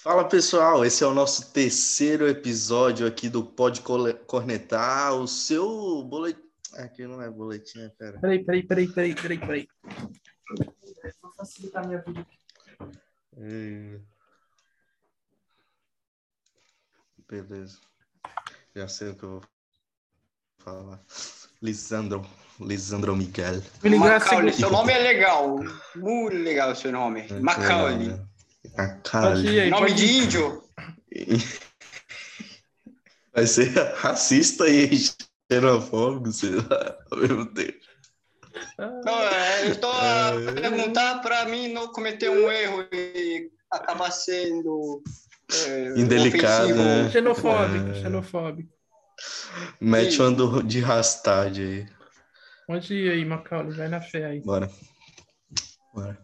Fala pessoal, esse é o nosso terceiro episódio aqui do Pode Cornetar, o seu boletim. Aqui não é boletim, é pera. Peraí, peraí, peraí, peraí, peraí, peraí. Vou facilitar minha vida. É... Beleza. Já sei o que eu vou falar. Lisandro. Lisandro Miguel. Macaulay, seu nome é legal. Muito legal o seu nome. É, Macaulay. É, aí, Nome de índio? Vai ser racista e xenofóbico, sei lá, ao mesmo tempo. Não, é, eu estou a é. perguntar para mim não cometer um erro e acabar sendo é, indelicado, né? xenofóbico, é. xenofóbico. Mete um de rastade aí. Pode ir aí, Macaulay, vai na fé aí. Bora. Bora.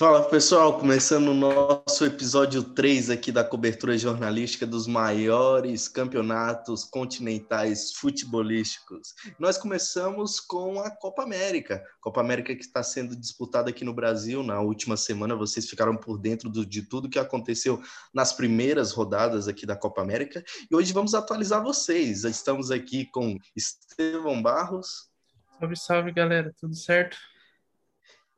Fala pessoal, começando o nosso episódio 3 aqui da cobertura jornalística dos maiores campeonatos continentais futebolísticos. Nós começamos com a Copa América, Copa América que está sendo disputada aqui no Brasil. Na última semana vocês ficaram por dentro do, de tudo que aconteceu nas primeiras rodadas aqui da Copa América e hoje vamos atualizar vocês. Estamos aqui com Estevão Barros. Salve, salve galera, tudo certo?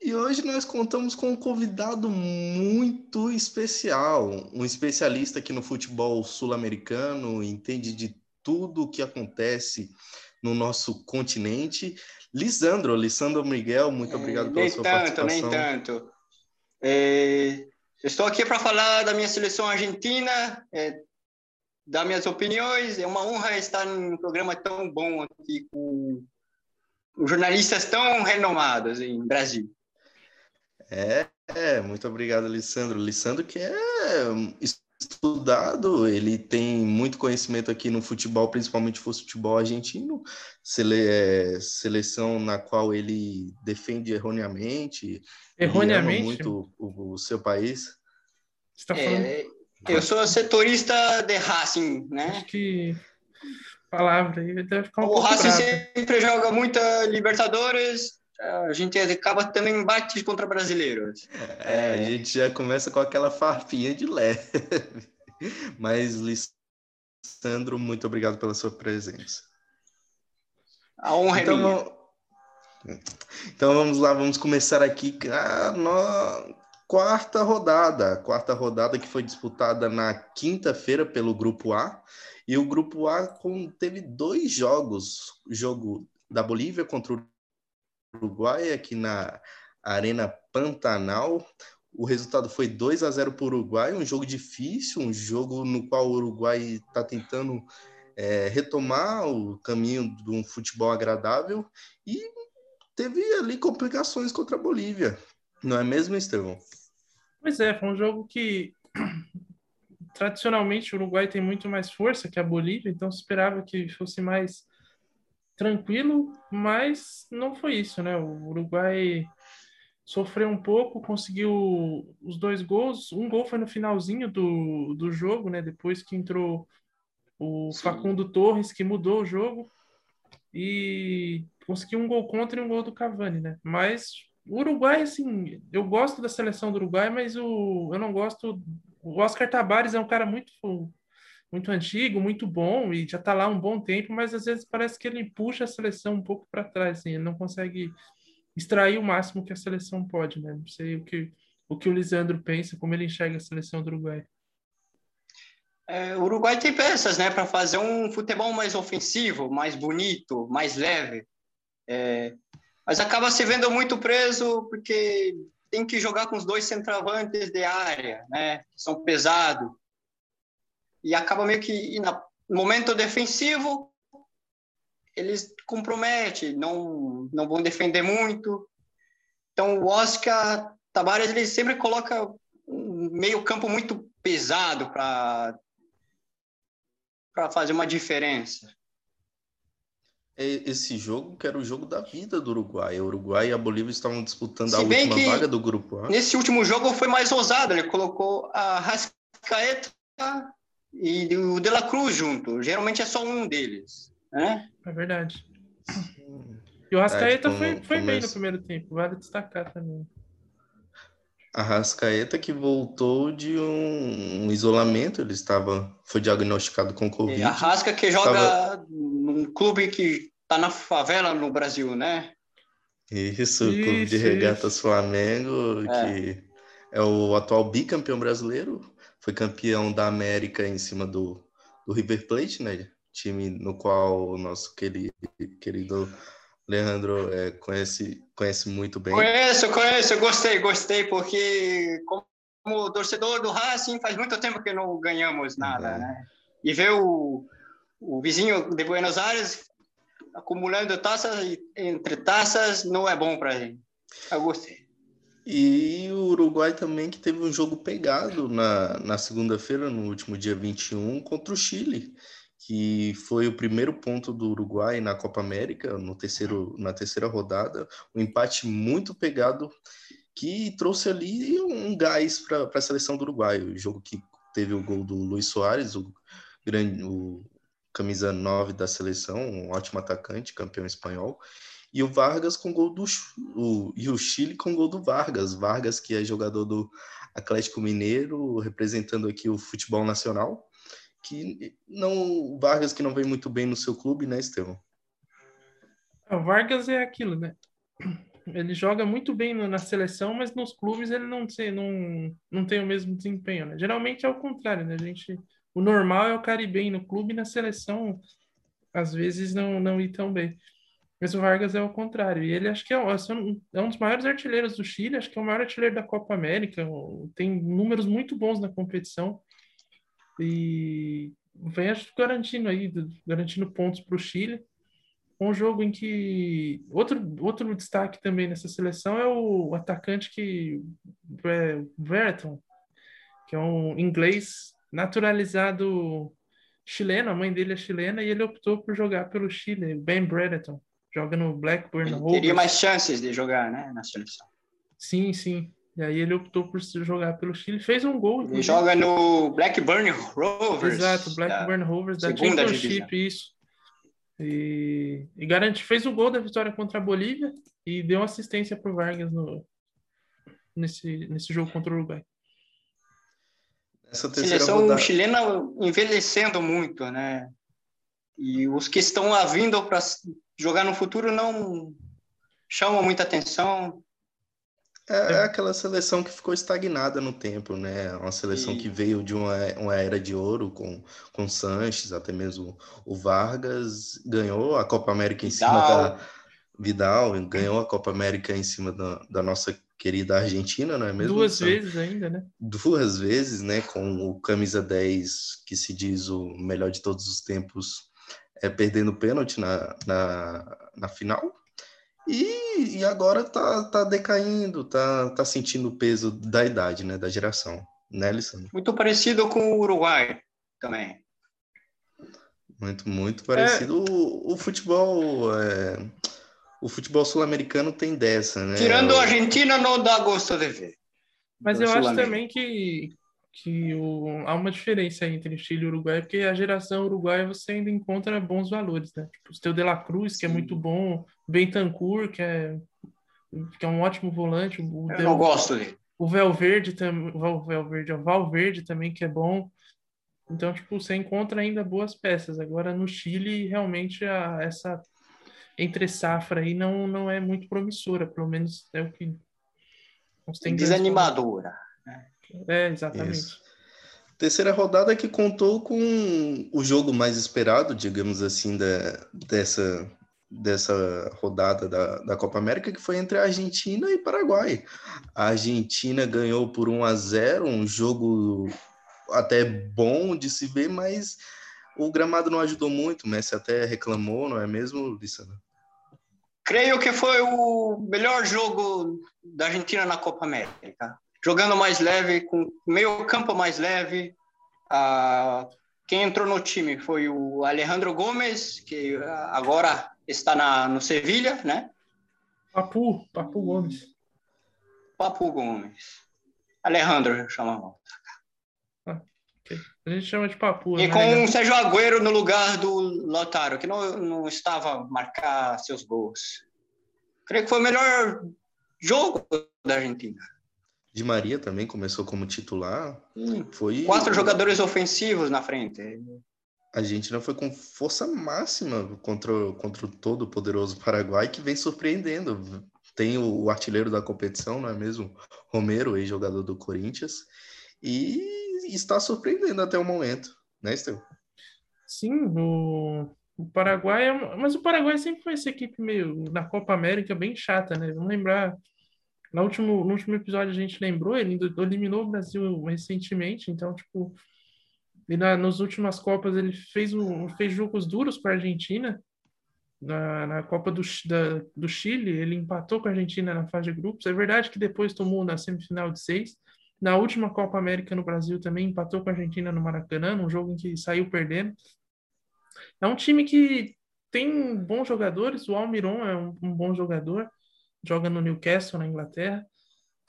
E hoje nós contamos com um convidado muito especial, um especialista aqui no futebol sul-americano, entende de tudo o que acontece no nosso continente. Lisandro, Lisandro Miguel, muito obrigado pela nem sua tanto, participação. Nem tanto, é, estou aqui para falar da minha seleção argentina, é, dar minhas opiniões. É uma honra estar num programa tão bom aqui com jornalistas tão renomados em Brasil. É, é, muito obrigado, Alessandro. Alessandro que é estudado, ele tem muito conhecimento aqui no futebol, principalmente futebol argentino, sele, é, seleção na qual ele defende erroneamente, erroneamente muito o, o, seu país. Você tá falando... É, eu sou setorista de Racing, né? Acho que palavra aí deve ficar um o pouco Racing bravo. sempre joga muita Libertadores, a gente acaba também embate contra brasileiros. É, a gente já começa com aquela farpinha de leve. Mas, Lissandro, muito obrigado pela sua presença. A honra é então, é minha. Então vamos lá, vamos começar aqui a no... quarta rodada. Quarta rodada que foi disputada na quinta-feira pelo Grupo A. E o Grupo A teve dois jogos. O jogo da Bolívia contra o Uruguai, aqui na Arena Pantanal. O resultado foi 2 a 0 para o Uruguai, um jogo difícil, um jogo no qual o Uruguai está tentando é, retomar o caminho de um futebol agradável e teve ali complicações contra a Bolívia. Não é mesmo, Estevão? Pois é, foi um jogo que tradicionalmente o Uruguai tem muito mais força que a Bolívia, então se esperava que fosse mais tranquilo, mas não foi isso, né? O Uruguai sofreu um pouco, conseguiu os dois gols. Um gol foi no finalzinho do, do jogo, né? Depois que entrou o Sim. Facundo Torres, que mudou o jogo. E conseguiu um gol contra e um gol do Cavani, né? Mas o Uruguai, assim, eu gosto da seleção do Uruguai, mas o, eu não gosto. O Oscar Tabares é um cara muito muito antigo, muito bom e já está lá um bom tempo, mas às vezes parece que ele puxa a seleção um pouco para trás, assim, ele não consegue extrair o máximo que a seleção pode, né? Não sei o que o que o Lisandro pensa, como ele enxerga a seleção do Uruguai. É, o Uruguai tem peças, né, para fazer um futebol mais ofensivo, mais bonito, mais leve. É, mas acaba se vendo muito preso porque tem que jogar com os dois centroavantes de área, né? São pesados e acaba meio que no momento defensivo eles comprometem, não não vão defender muito. Então o Oscar Tabares ele sempre coloca um meio campo muito pesado para para fazer uma diferença. É, esse jogo que era o jogo da vida do Uruguai. O Uruguai e a Bolívia estavam disputando a última vaga do grupo A. Nesse último jogo foi mais ousado, ele colocou a Rascaeta e o De La Cruz junto. Geralmente é só um deles. Né? É verdade. E o Rascaeta é, foi, foi bem no primeiro tempo, vale destacar também. Arrascaeta que voltou de um, um, isolamento, ele estava, foi diagnosticado com Covid. E Arrasca que joga estava... num clube que está na favela no Brasil, né? Isso, o Clube de Regatas Flamengo, é. que é o atual bicampeão brasileiro, foi campeão da América em cima do, do River Plate, né? Time no qual o nosso querido, querido Leandro é, conhece, conhece muito bem. Conheço, conheço, gostei, gostei, porque como torcedor do Racing, faz muito tempo que não ganhamos nada, uhum. né? E ver o, o vizinho de Buenos Aires acumulando taças entre taças não é bom para gente. Eu gostei. E o Uruguai também que teve um jogo pegado na, na segunda-feira, no último dia 21, contra o Chile, que foi o primeiro ponto do Uruguai na Copa América, no terceiro, na terceira rodada. Um empate muito pegado que trouxe ali um gás para a seleção do Uruguai. O jogo que teve o gol do Luiz Soares, o, grande, o camisa 9 da seleção, um ótimo atacante, campeão espanhol. E o Vargas com gol do o, e o Chile com gol do Vargas. Vargas que é jogador do Atlético Mineiro, representando aqui o futebol nacional. Que não Vargas que não vem muito bem no seu clube, né, Estevão? É, o Vargas é aquilo, né? Ele joga muito bem na seleção, mas nos clubes ele não, não, não tem o mesmo desempenho, né? Geralmente é o contrário, né? A gente o normal é o cara ir bem no clube e na seleção, às vezes, não, não ir tão bem. Mas o Vargas é o contrário. E ele acho que é, é um dos maiores artilheiros do Chile, acho que é o maior artilheiro da Copa América. Tem números muito bons na competição. E vem acho, garantindo aí, garantindo pontos para o Chile. Um jogo em que. Outro, outro destaque também nessa seleção é o atacante que. É, Verton, que é um inglês naturalizado chileno, a mãe dele é chilena e ele optou por jogar pelo Chile, Ben Brereton, joga no Blackburn ele Rovers. Teria mais chances de jogar, né, na seleção. Sim, sim. E aí ele optou por jogar pelo Chile, fez um gol. Ele joga no Blackburn Rovers. Exato, Blackburn Rovers da Championship, divisão. isso. E, e garante, fez o gol da vitória contra a Bolívia e deu assistência para o Vargas no, nesse, nesse jogo contra o Uruguai. Essa seleção rodada... chilena envelhecendo muito, né? E os que estão lá vindo para jogar no futuro não chamam muita atenção. É, é, aquela seleção que ficou estagnada no tempo, né? Uma seleção e... que veio de uma, uma era de ouro com, com Sanches, até mesmo o Vargas, ganhou a Copa América em Vidal. cima da Vidal, ganhou a Copa América em cima da, da nossa querida Argentina, não é mesmo? Duas vezes ainda, né? Duas vezes, né? Com o camisa 10, que se diz o melhor de todos os tempos, é, perdendo pênalti na, na, na final. E, e, agora tá, tá decaindo, tá, tá sentindo o peso da idade, né? Da geração. Né, Alessandro? Muito parecido com o Uruguai também. Muito, muito parecido. É... O, o, futebol... É o futebol sul-americano tem dessa, né? Tirando a Argentina, não dá gosto de ver. Mas eu acho também que, que o, há uma diferença entre Chile e Uruguai, porque a geração uruguaia você ainda encontra bons valores, né? Tipo, o Teu De La Cruz, que é muito bom, Bentancur, que é, que é um ótimo volante. O eu não gosto dele. O Valverde, tam, o Valverde, o Valverde também, que é bom. Então, tipo, você encontra ainda boas peças. Agora, no Chile, realmente, a, essa entre safra aí não, não é muito promissora, pelo menos é o que tem desanimadora. Né? É, exatamente. Isso. Terceira rodada que contou com o jogo mais esperado, digamos assim, da, dessa, dessa rodada da, da Copa América, que foi entre a Argentina e Paraguai. A Argentina ganhou por 1 a 0, um jogo até bom de se ver, mas o gramado não ajudou muito, o Messi até reclamou, não é mesmo, Lissana? Creio que foi o melhor jogo da Argentina na Copa América. Jogando mais leve, com meio campo mais leve. Ah, quem entrou no time foi o Alejandro Gomes, que agora está na, no Sevilha, né? Papu, Papu Gomes. Papu Gomes. Alejandro chamava. A gente chama de papu. E né? com o Sérgio Agüero no lugar do Lautaro, que não, não estava a marcar seus gols. Creio que foi o melhor jogo da Argentina. Di Maria também começou como titular. Foi Quatro jogadores ofensivos na frente. A Argentina foi com força máxima contra, contra o todo poderoso Paraguai, que vem surpreendendo. Tem o, o artilheiro da competição, não é mesmo? Romero, ex-jogador do Corinthians, e está surpreendendo até o momento, né, Esteu? Sim, o, o Paraguai, é, mas o Paraguai sempre foi essa equipe meio na Copa América bem chata, né? Vamos lembrar no último, no último episódio a gente lembrou, ele eliminou o Brasil recentemente, então, tipo, e na, nas últimas Copas ele fez, um, fez jogos duros para a Argentina. Na, na Copa do, da, do Chile, ele empatou com a Argentina na fase de grupos. É verdade que depois tomou na semifinal de seis. Na última Copa América no Brasil também empatou com a Argentina no Maracanã, num jogo em que saiu perdendo. É um time que tem bons jogadores. O Almiron é um, um bom jogador joga no Newcastle, na Inglaterra.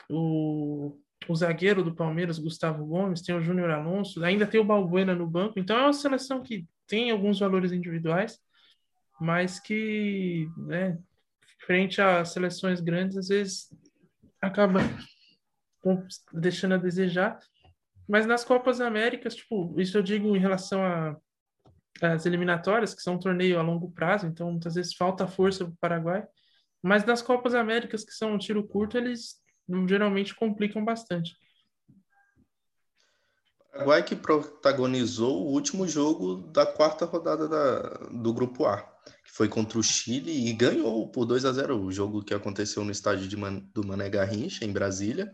O, o zagueiro do Palmeiras, Gustavo Gomes, tem o Júnior Alonso, ainda tem o Balbuena no banco. Então é uma seleção que tem alguns valores individuais, mas que, né, frente a seleções grandes, às vezes acaba deixando a desejar. Mas nas Copas Américas, tipo, isso eu digo em relação a as eliminatórias, que são um torneio a longo prazo, então muitas vezes falta força para o Paraguai. Mas nas Copas Américas, que são um tiro curto, eles geralmente complicam bastante. Paraguai que protagonizou o último jogo da quarta rodada da, do Grupo A, que foi contra o Chile e ganhou por 2 a 0 o jogo que aconteceu no estádio Man, do Mané Garrincha, em Brasília.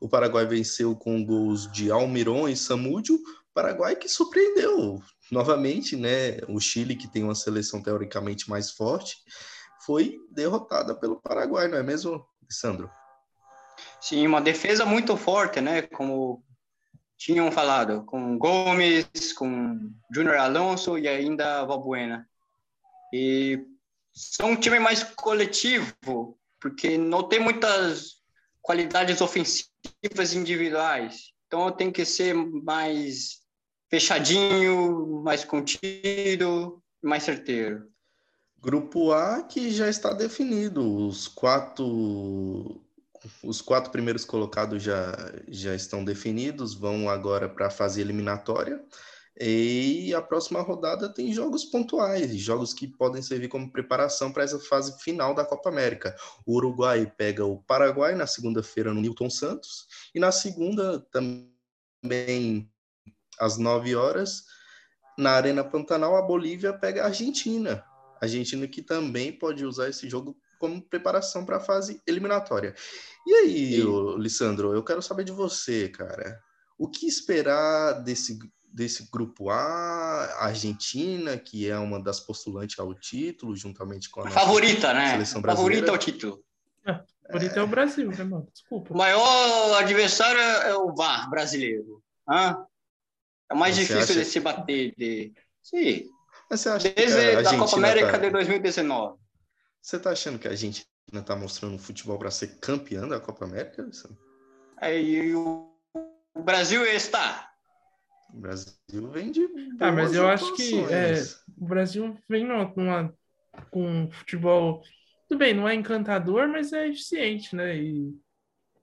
O Paraguai venceu com gols de Almiron e Samúdio. Paraguai que surpreendeu novamente, né? O Chile, que tem uma seleção teoricamente mais forte, foi derrotada pelo Paraguai, não é mesmo, Sandro? Sim, uma defesa muito forte, né? Como tinham falado, com Gomes, com Júnior Alonso e ainda Valbuena. E são um time mais coletivo, porque não tem muitas qualidades ofensivas individuais. Então tem que ser mais fechadinho, mais contido, mais certeiro. Grupo A que já está definido. Os quatro, os quatro primeiros colocados já, já estão definidos, vão agora para a fase eliminatória. E a próxima rodada tem jogos pontuais, jogos que podem servir como preparação para essa fase final da Copa América. O Uruguai pega o Paraguai na segunda-feira no Newton Santos, e na segunda também às nove horas, na Arena Pantanal, a Bolívia pega a Argentina Argentina que também pode usar esse jogo como preparação para a fase eliminatória. E aí, ô, Lissandro, eu quero saber de você, cara. O que esperar desse, desse grupo A, Argentina, que é uma das postulantes ao título, juntamente com a, a favorita, né? Seleção brasileira. Favorita ao título. É, favorita é... é o Brasil, né, mano? Desculpa. O maior adversário é o VAR brasileiro. Hã? É o mais você difícil acha... de se bater. De... Sim. Mas você acha Desde que a, da Copa América tá... de 2019. Você tá achando que a gente não tá mostrando futebol para ser campeão da Copa América? Aí o, o Brasil está. O Brasil vem de. Ah, mas eu acho que é, o Brasil vem numa, numa, com futebol. Tudo bem, não é encantador, mas é eficiente, né? E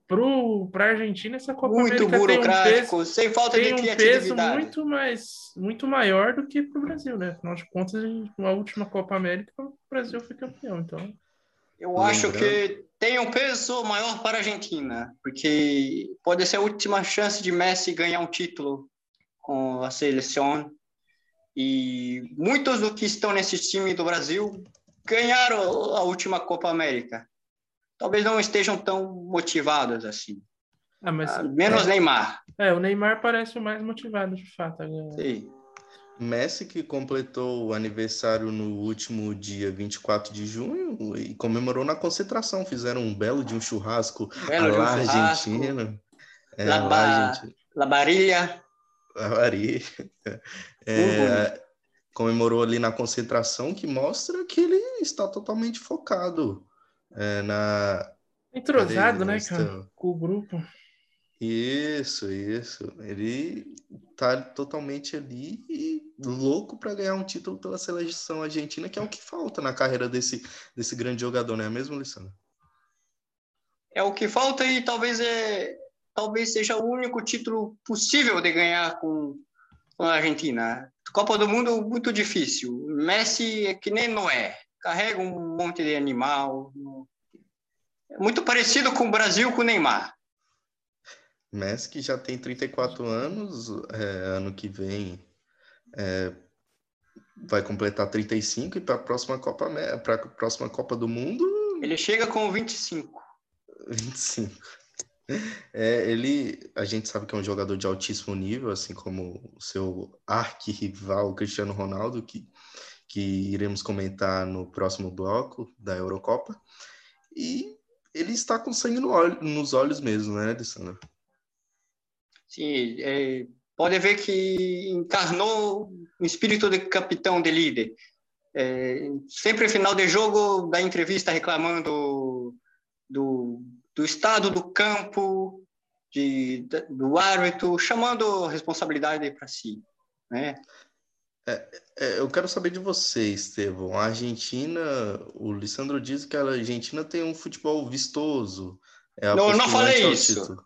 para a Argentina essa Copa muito América burocrático, tem um peso, sem falta tem de criatividade. um peso muito mais muito maior do que para o Brasil, né? Afinal de contas, na última Copa América o Brasil foi campeão, então. Eu acho que tem um peso maior para a Argentina, porque pode ser a última chance de Messi ganhar um título com a seleção. E muitos do que estão nesse time do Brasil ganharam a última Copa América talvez não estejam tão motivados assim. Ah, mas, ah, menos é, Neymar. É, o Neymar parece o mais motivado, de fato. Agora. Sim. Messi, que completou o aniversário no último dia 24 de junho e comemorou na concentração. Fizeram um belo de um churrasco belo lá um Argentina. É, La, ba... Argentina. La Barilha. La Barilha. É, comemorou ali na concentração, que mostra que ele está totalmente focado é, na. Entrosado, né, cara? Com o grupo. Isso, isso. Ele tá totalmente ali e louco para ganhar um título pela seleção argentina, que é o que falta na carreira desse, desse grande jogador, não é mesmo, Lissandro? É o que falta e talvez é, talvez seja o único título possível de ganhar com, com a Argentina. Copa do Mundo muito difícil. Messi é que nem Noé, carrega um monte de animal. É muito parecido com o Brasil com o Neymar. Messi que já tem 34 anos, é, ano que vem é, vai completar 35 e para a próxima Copa para a próxima Copa do Mundo ele chega com 25. 25. É, ele, a gente sabe que é um jogador de altíssimo nível, assim como o seu arquirrival Cristiano Ronaldo, que, que iremos comentar no próximo bloco da Eurocopa. E ele está com sangue no olho, nos olhos mesmo, né, Alessandro? Sim, é, pode ver que encarnou o espírito de capitão de líder. É, sempre final de jogo da entrevista reclamando do, do estado do campo, de, do árbitro, chamando responsabilidade para si, né? É, é, eu quero saber de você, Estevão. A Argentina, o Lissandro diz que a Argentina tem um futebol vistoso. É não, não falei isso.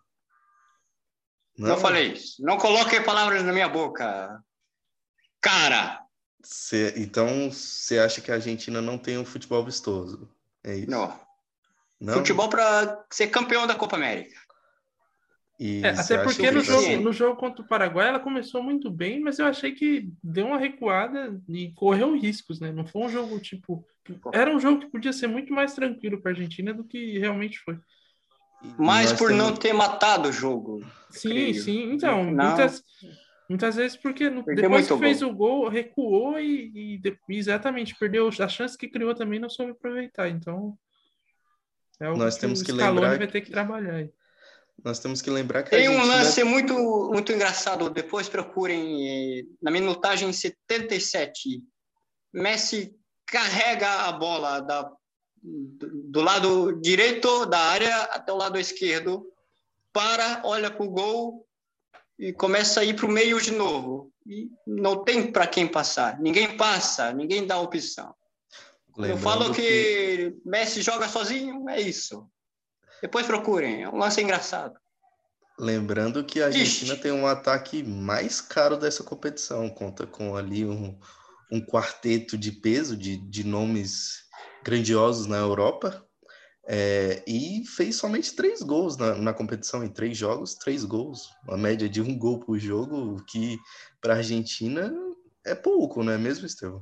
Não? não falei isso. Não coloque palavras na minha boca. Cara, Cê, então, você acha que a Argentina não tem um futebol vistoso? É isso? Não. não? Futebol para ser campeão da Copa América. É, até porque no jogo, no jogo contra o Paraguai ela começou muito bem, mas eu achei que deu uma recuada e correu riscos, né? Não foi um jogo tipo. Era um jogo que podia ser muito mais tranquilo para a Argentina do que realmente foi. Mas por não ter matado o jogo. Sim, creio. sim. Então, muitas, Muitas vezes porque no, depois que fez o gol, recuou e, e, exatamente perdeu a chance que criou também não soube aproveitar. Então é o nós que temos que lembrar vai ter que trabalhar aí. Nós temos que lembrar que tem um lance muito muito engraçado. Depois procurem na minutagem 77. Messi carrega a bola da, do lado direito da área até o lado esquerdo, para, olha para o gol, e começa a ir para o meio de novo. E não tem para quem passar. Ninguém passa, ninguém dá opção. Lembrando eu falo que, que, Messi joga sozinho, é isso. Depois procurem, é um lance engraçado. Lembrando que a Argentina Ixi. tem um ataque mais caro dessa competição, conta com ali um, um quarteto de peso, de, de nomes grandiosos na Europa, é, e fez somente três gols na, na, competição, em três jogos, três gols. Uma média de um gol por jogo, o que para a Argentina é pouco, não é mesmo, Estevão?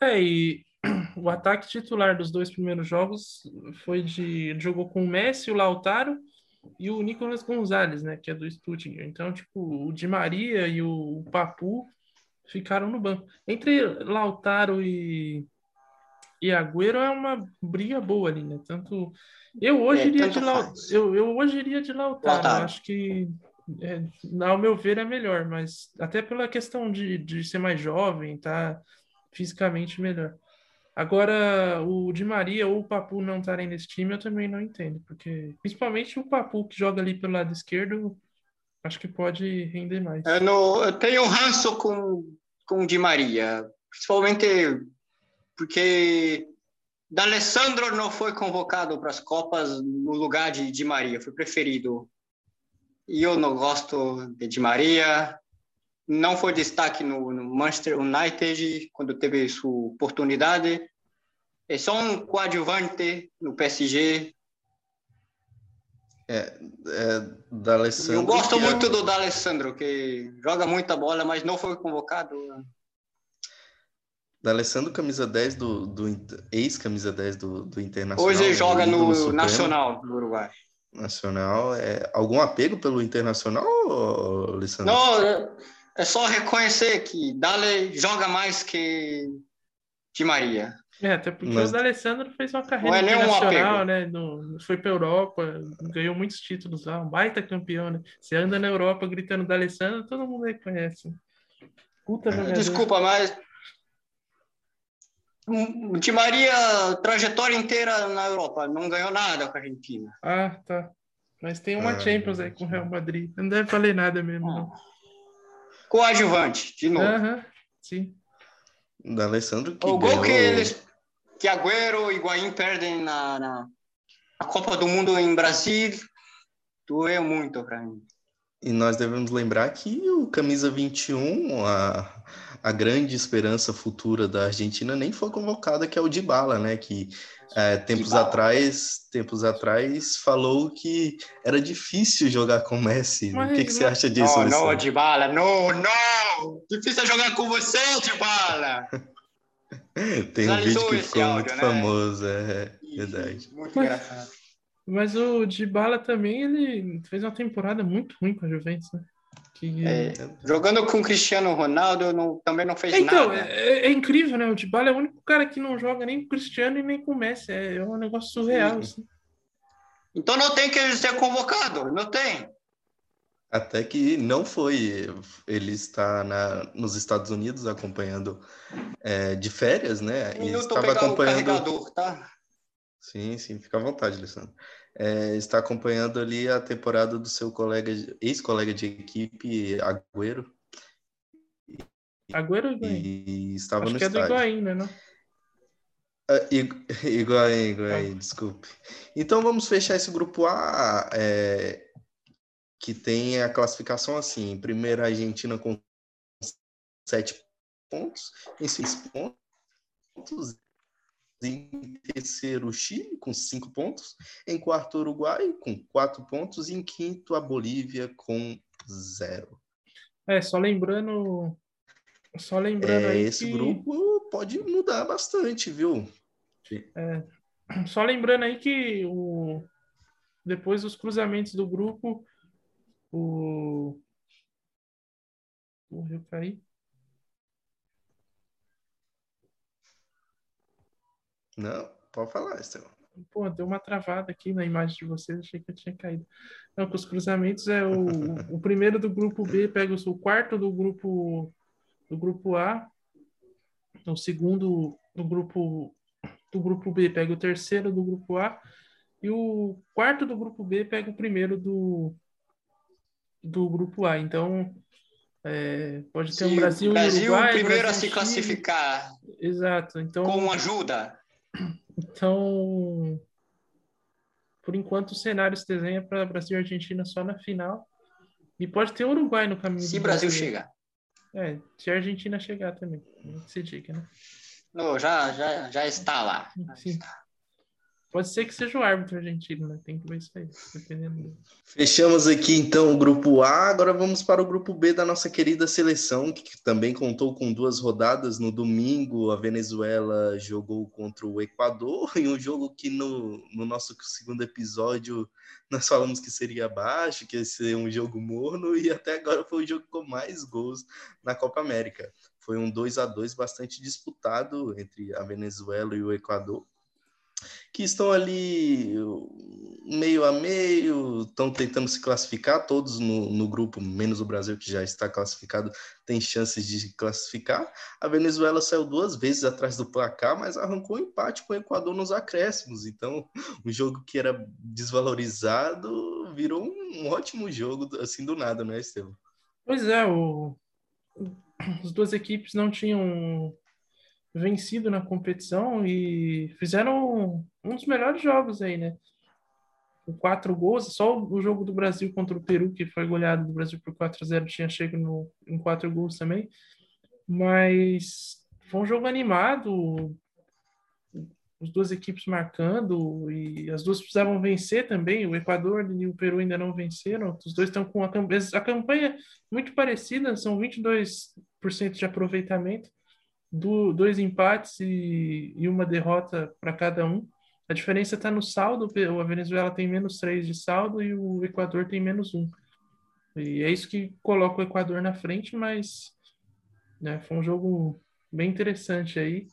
É, e o ataque titular dos dois primeiros jogos foi de. jogou com o Messi, o Lautaro e o Nicolas Gonzalez, né, que é do Stuttgart. Então, tipo, o Di Maria e o Papu ficaram no banco. Entre Lautaro e e Agüero é uma briga boa ali, né? Tanto eu hoje é, iria de La... eu, eu hoje iria de Lautaro, Lautaro. acho que é, ao meu ver é melhor, mas até pela questão de, de ser mais jovem, tá fisicamente melhor. Agora, o Di Maria ou o Papu não estarem nesse time, eu também não entendo, porque principalmente o Papu que joga ali pelo lado esquerdo, acho que pode render mais. Eu, não, eu tenho ranço com, com o Di Maria, principalmente porque D'Alessandro não foi convocado para as Copas no lugar de Di Maria, foi preferido. E eu não gosto de Di Maria. Não foi destaque no, no Manchester United quando teve sua oportunidade. É só um coadjuvante no PSG. É, é D'Alessandro. Eu gosto muito é... do D'Alessandro, que joga muita bola, mas não foi convocado. D'Alessandro, camisa 10 do, do ex-camisa 10 do, do Internacional. Hoje ele joga no Nacional do Uruguai. Nacional. É, algum apego pelo Internacional, Alessandro? Não, é, só reconhecer que Dale joga mais que Di Maria. É, até porque Mas... o D'Alessandro fez uma carreira é internacional, né? No, foi para Europa, ganhou muitos títulos lá, um baita campeão, né? Você anda na Europa gritando D'Alessandro, todo mundo reconhece. Puta é. Desculpa, mas Di Maria, trajetória inteira na Europa, não ganhou nada com a Argentina. Ah, tá. Mas tem uma ah, Champions aí com o Real Madrid. Não deve valer nada mesmo, ah. não. Coadjuvante, de novo. Sim. Da Alessandro que O gol ganhou... que eles, que Agüero e Higuaín perdem na, na, na Copa do Mundo em Brasil, Doeu muito para mim. E nós devemos lembrar que o camisa 21, a, a grande esperança futura da Argentina, nem foi convocada, que é o Dybala, né? Que é, tempos atrás, tempos atrás, falou que era difícil jogar com o Messi. Mas, o que, que você acha disso? Não, não, Dybala, não, não! Difícil jogar com você, Dybala! Tem um vídeo que ficou áudio, muito né? famoso, é verdade. Muito engraçado. Mas o Dybala também, ele fez uma temporada muito ruim com a Juventus, né? Que... É, jogando com o Cristiano Ronaldo não, também não fez então, nada. É, é, incrível, né? O Dybala é o único cara que não joga nem com o Cristiano e nem com o Messi. É, é um negócio surreal. Assim. Então não tem que ele ser convocado, não tem. Até que não foi. Ele está na, nos Estados Unidos acompanhando é, de férias, né? E estava acompanhando. tá? Sim, sim, fica à vontade, Alessandro. É, está acompanhando ali a temporada do seu colega, ex-colega de equipe, Agüero. Agüero e estava Acho no que estádio. é do Higuaín, né? Não? Uh, Higuaín, Higuaín, desculpe. Então vamos fechar esse grupo A, é, que tem a classificação assim: primeiro a Argentina com sete pontos, em seis pontos, em terceiro, o Chile, com cinco pontos. Em quarto, o Uruguai, com quatro pontos. E em quinto, a Bolívia, com zero. É, só lembrando. Só lembrando é, esse que... grupo pode mudar bastante, viu? É, só lembrando aí que o, depois dos cruzamentos do grupo, o. Morreu cair. Não, pode falar, Estevão. Pô, deu uma travada aqui na imagem de vocês, achei que eu tinha caído. Não, com os cruzamentos é o, o primeiro do grupo B pega o, quarto do grupo do grupo A, o segundo do grupo do grupo B pega o terceiro do grupo A e o quarto do grupo B pega o primeiro do do grupo A. Então é, pode ter Sim, um Brasil, Brasil e Uruguai, primeiro Brasil, a se classificar. Exato. Então com ajuda. Então, por enquanto, o cenário se desenha para Brasil e Argentina só na final. E pode ter Uruguai no caminho. Se Brasil chegar. É, se a Argentina chegar também. Se diga, né? Já, já, já está lá. Sim. Está. Pode ser que seja o árbitro argentino, né? Tem que ver isso aí, dependendo. Fechamos aqui então o grupo A. Agora vamos para o grupo B da nossa querida seleção, que também contou com duas rodadas. No domingo, a Venezuela jogou contra o Equador, em um jogo que no, no nosso segundo episódio nós falamos que seria baixo, que ia ser um jogo morno, e até agora foi o jogo com mais gols na Copa América. Foi um 2 a 2 bastante disputado entre a Venezuela e o Equador que estão ali meio a meio, estão tentando se classificar, todos no, no, grupo, menos o Brasil, que já está classificado, tem chances de classificar. A Venezuela saiu duas vezes atrás do placar, mas arrancou um empate com o Equador nos acréscimos. Então, um jogo que era desvalorizado virou um ótimo jogo, assim, do nada, não é, Estevam? Pois é, o... as duas equipes não tinham vencido na competição e fizeram um dos melhores jogos aí, né? Com quatro gols, só o jogo do Brasil contra o Peru, que foi goleado do Brasil por 4 a 0 tinha chego no, em quatro gols também. Mas foi um jogo animado, as duas equipes marcando e as duas precisavam vencer também. O Equador e o Peru ainda não venceram. Os dois estão com a, a campanha muito parecida, são 22% de aproveitamento do, dois empates e, e uma derrota para cada um. A diferença está no saldo, a Venezuela tem menos três de saldo e o Equador tem menos um. E é isso que coloca o Equador na frente, mas né, foi um jogo bem interessante aí,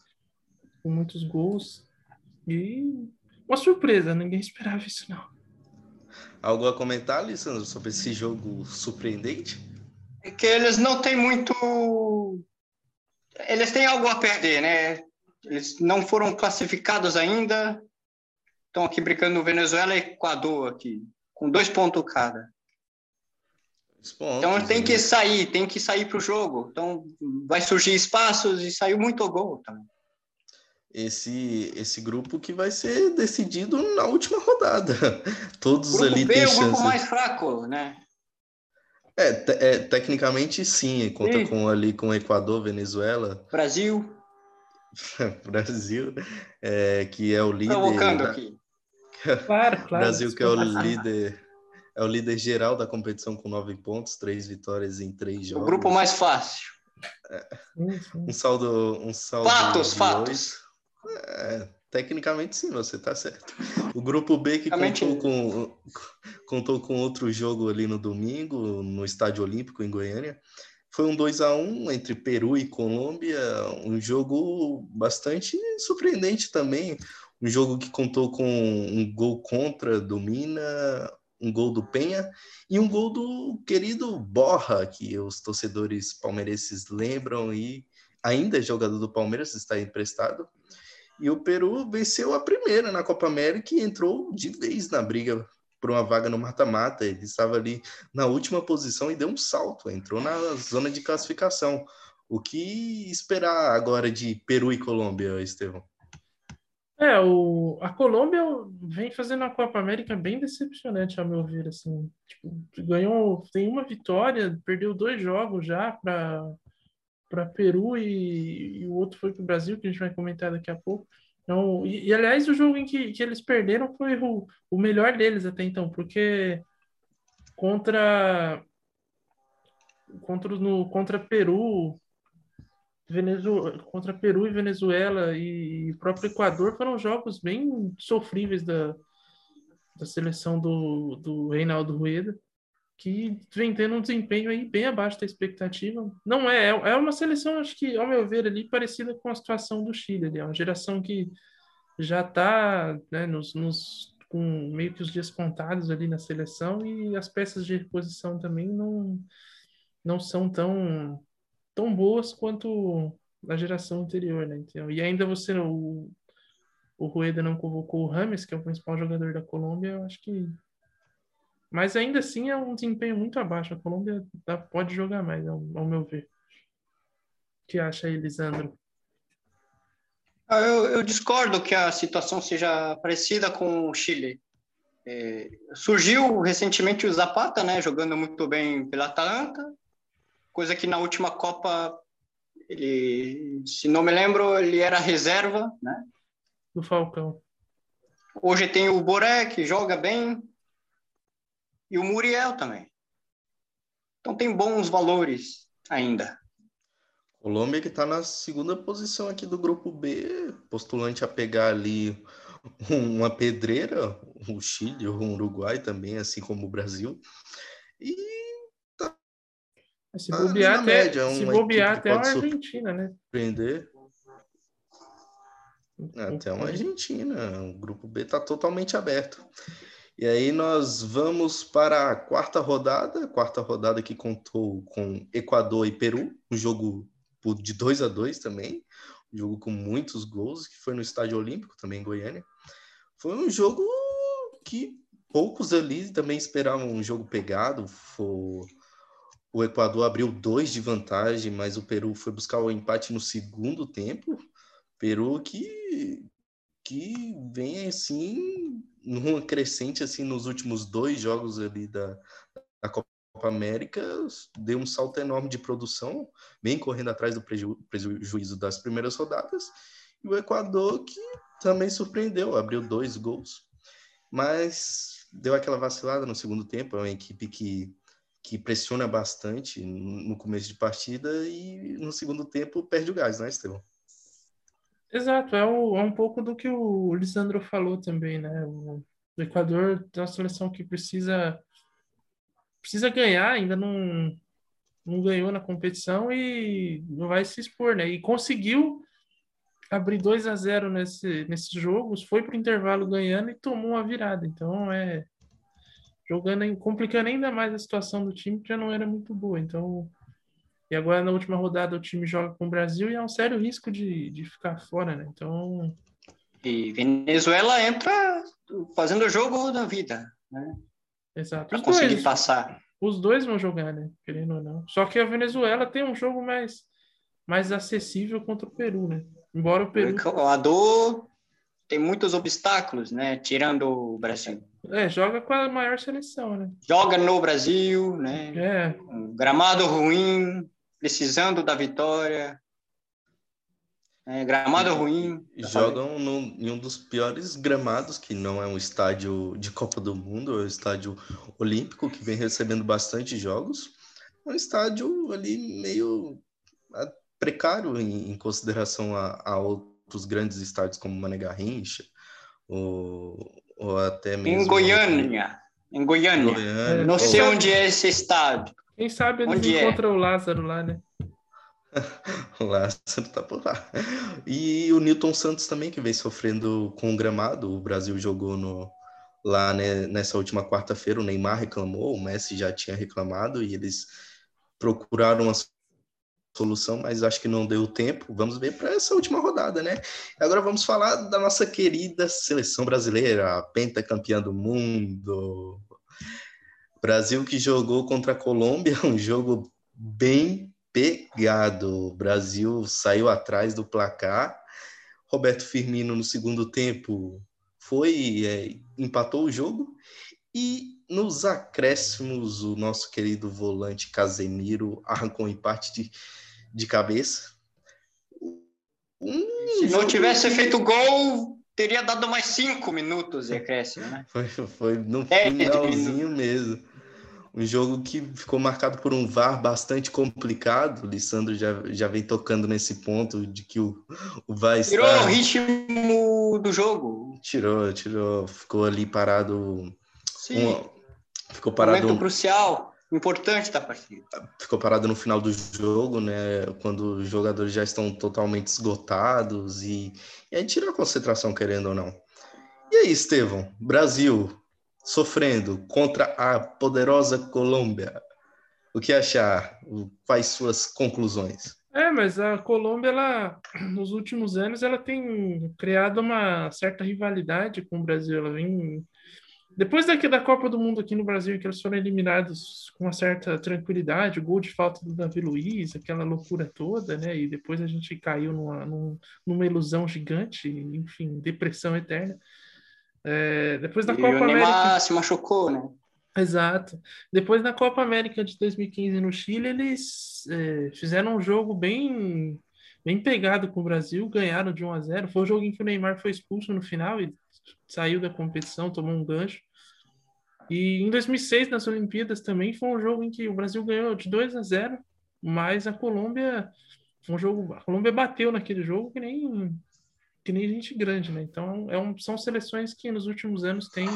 com muitos gols. E uma surpresa, ninguém esperava isso não. Algo a comentar, Alessandro, sobre esse jogo surpreendente? É que eles não têm muito eles têm algo a perder, né? Eles não foram classificados ainda. Estão aqui brincando no Venezuela e Equador aqui, com dois pontos cada. Pontos, então tem que sair, tem que sair para o jogo. Então vai surgir espaços e saiu muito gol também. esse esse grupo que vai ser decidido na última rodada. Todos grupo ali B têm é o chance. grupo mais fraco, né? É, te- é, tecnicamente sim, conta Sim. com ali com Equador, Venezuela, Brasil, Brasil, é, que é o líder. provocando da- aqui. Claro, claro. Brasil que é o líder, é o líder geral da competição com nove pontos, três vitórias em três O jogos. grupo mais fácil. Sim. Um saldo, um saldo Fatos, fatos. É, tecnicamente sim, você tá certo. O grupo B que contou com, contou com outro jogo ali no domingo, no Estádio Olímpico, em Goiânia. Foi um 2 a 1 entre Peru e Colômbia, um jogo bastante surpreendente também. Um jogo que contou com um gol contra do Mina, um gol do Penha e um gol do querido Borra, que os torcedores palmeirenses lembram e ainda é jogador do Palmeiras, está emprestado. E o Peru venceu a primeira na Copa América e entrou de vez na briga por uma vaga no mata-mata. Ele estava ali na última posição e deu um salto, entrou na zona de classificação. O que esperar agora de Peru e Colômbia, Estevão? É, o, a Colômbia vem fazendo a Copa América bem decepcionante, ao meu ver, assim. Tipo, ganhou, tem uma vitória, perdeu dois jogos já para para Peru e, e o outro foi para o Brasil, que a gente vai comentar daqui a pouco. Então, e, e, aliás, o jogo em que, que eles perderam foi o, o melhor deles até então, porque contra contra no contra Peru, Venezuela, contra Peru e Venezuela e o próprio Equador foram jogos bem sofríveis da, da seleção do, do Reinaldo Rueda, que vem tendo um desempenho aí bem abaixo da expectativa. Não é, é uma seleção, acho que, ao meu ver, ali parecida com a situação do Chile. Ali. É uma geração que já está né, nos, nos, com meio que os dias contados ali na seleção e as peças de reposição também não, não são tão tão boas quanto a geração anterior, né? Então, e ainda você, o, o Rueda não convocou o Rames, que é o principal jogador da Colômbia, eu acho que. Mas ainda assim é um desempenho muito abaixo. A Colômbia pode jogar mais, ao, ao, meu ver. O que acha aí, Lisandro? Eu, eu, discordo que a situação seja parecida com o Chile. É, surgiu recentemente o Zapata, né, jogando muito bem pela Atalanta, coisa que na última Copa, ele, se não me lembro, ele era reserva, né? Do Falcão. Hoje tem o Boré, que joga bem, e o Muriel também. Então tem bons valores ainda. Colômbia que está na segunda posição aqui do grupo B, postulante a pegar ali uma pedreira, o Chile, o Uruguai também, assim como o Brasil. E se bobear, ah, até, média, se bobear até uma Argentina, né? Surpreender. Até uma Argentina. O grupo B está totalmente aberto. E aí nós vamos para a quarta rodada, quarta rodada que contou com Equador e Peru, um jogo de 2 a 2 também, um jogo com muitos gols, que foi no Estádio Olímpico, também em Goiânia. Foi um jogo que poucos ali também esperavam um jogo pegado, foi o Equador abriu dois de vantagem, mas o Peru foi buscar o empate no segundo tempo. Peru que, que vem assim numa crescente assim nos últimos dois jogos ali da, da Copa América, deu um salto enorme de produção, bem correndo atrás do preju, prejuízo das primeiras rodadas. E o Equador que também surpreendeu, abriu dois gols, mas deu aquela vacilada no segundo tempo. É uma equipe que que pressiona bastante no começo de partida e no segundo tempo perde o gás, né, Estevão? Exato, é, o, é um pouco do que o Lisandro falou também, né? O, Equador é uma seleção que precisa precisa ganhar, ainda não, não ganhou na competição e não vai se expor, né? E conseguiu abrir 2 a 0 nesse, nesses jogos, foi para o intervalo ganhando e tomou uma virada. Então é jogando, complicando ainda mais a situação do time, que já não era muito boa. Então, e agora na última rodada o time joga com o Brasil e há um sério risco de, de ficar fora, né? Então. E Venezuela entra fazendo o jogo da vida, né? Exato. Para conseguir dois, passar. Os dois vão jogar, né? Querendo ou não. Só que a Venezuela tem um jogo mais, mais acessível contra o Peru, né? Embora o Peru. O Equador tem muitos obstáculos, né? Tirando o Brasil. É, joga com a maior seleção, né? Joga no Brasil, né? É. Um gramado ruim, precisando da vitória. É, gramado ruim. Jogam no, em um dos piores gramados, que não é um estádio de Copa do Mundo, é um estádio olímpico, que vem recebendo bastante jogos. É um estádio ali meio ah, precário em, em consideração a, a, outros grandes estádios como Mané Garrincha, ou, ou até mesmo... Em Goiânia. Em Goiânia. Goiânia. Não sei onde é esse estádio. Quem sabe eles onde é? encontram é? o Lázaro lá, né? o Lázaro tá por lá. E o Newton Santos também, que vem sofrendo com o gramado. O Brasil jogou no, lá né, nessa última quarta-feira. O Neymar reclamou, o Messi já tinha reclamado e eles procuraram uma solução, mas acho que não deu tempo. Vamos ver para essa última rodada, né? Agora vamos falar da nossa querida seleção brasileira, a pentacampeã do mundo. Brasil que jogou contra a Colômbia, um jogo bem pegado. O Brasil saiu atrás do placar. Roberto Firmino no segundo tempo foi é, empatou o jogo e nos acréscimos o nosso querido volante Casemiro arrancou um empate de, de cabeça. Um Se não tivesse feito gol, teria dado mais cinco minutos de acréscimo, né? Foi, foi no finalzinho mesmo um jogo que ficou marcado por um VAR bastante complicado. O Lissandro já, já vem tocando nesse ponto de que o, o VAR Tirou o ritmo do jogo. Tirou, tirou. Ficou ali parado. Sim. Um, ficou parado. Momento crucial, importante da partida. Ficou parado no final do jogo, né? Quando os jogadores já estão totalmente esgotados e, e aí tira a concentração, querendo ou não. E aí, Estevão? Brasil, sofrendo contra a poderosa Colômbia. O que achar? Quais suas conclusões? É, mas a Colômbia, ela, nos últimos anos, ela tem criado uma certa rivalidade com o Brasil. Ela vem depois daqui da Copa do Mundo aqui no Brasil, que eles foram eliminados com uma certa tranquilidade, o gol de falta do Davi Luiz, aquela loucura toda, né? E depois a gente caiu numa, numa ilusão gigante, enfim, depressão eterna. É, depois da e Copa o Neymar América. se machucou, né? Exato. Depois da Copa América de 2015 no Chile, eles é, fizeram um jogo bem, bem pegado com o Brasil, ganharam de 1 a 0. Foi o jogo em que o Neymar foi expulso no final e saiu da competição, tomou um gancho. E em 2006, nas Olimpíadas também, foi um jogo em que o Brasil ganhou de 2 a 0, mas a Colômbia, um jogo, a Colômbia bateu naquele jogo que nem que nem gente grande, né? Então, é um, são seleções que nos últimos anos têm,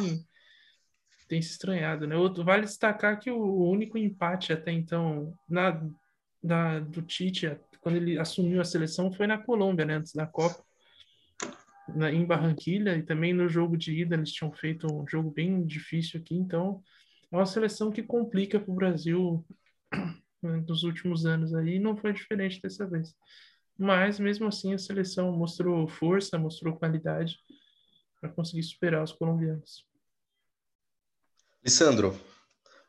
têm se estranhado, né? Outro, vale destacar que o, o único empate até então na, na, do Tite, quando ele assumiu a seleção, foi na Colômbia, né? Antes da Copa, na, em Barranquilha, e também no jogo de ida eles tinham feito um jogo bem difícil aqui, então é uma seleção que complica para o Brasil né, nos últimos anos aí, e não foi diferente dessa vez. Mas mesmo assim a seleção mostrou força, mostrou qualidade para conseguir superar os colombianos. Lissandro,